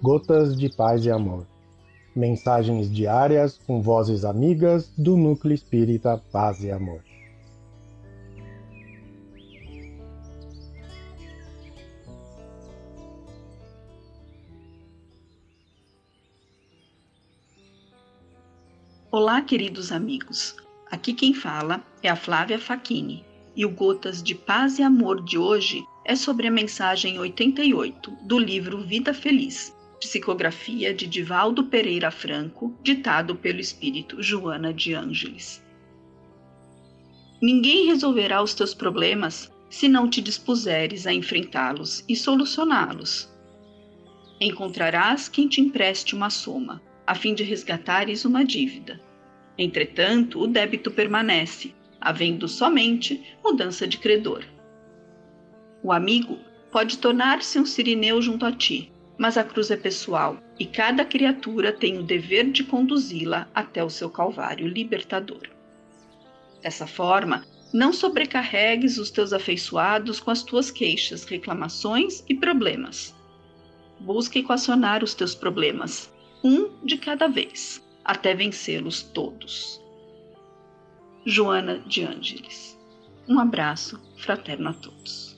Gotas de Paz e Amor. Mensagens diárias com vozes amigas do Núcleo Espírita Paz e Amor. Olá, queridos amigos. Aqui quem fala é a Flávia Facchini e o Gotas de Paz e Amor de hoje é sobre a mensagem 88 do livro Vida Feliz, psicografia de Divaldo Pereira Franco, ditado pelo espírito Joana de Ângeles. Ninguém resolverá os teus problemas se não te dispuseres a enfrentá-los e solucioná-los. Encontrarás quem te empreste uma soma, a fim de resgatares uma dívida. Entretanto, o débito permanece, havendo somente mudança de credor. O amigo pode tornar-se um sirineu junto a ti, mas a cruz é pessoal e cada criatura tem o dever de conduzi-la até o seu calvário libertador. Dessa forma, não sobrecarregues os teus afeiçoados com as tuas queixas, reclamações e problemas. Busca equacionar os teus problemas, um de cada vez, até vencê-los todos. Joana de Ângeles. Um abraço fraterno a todos.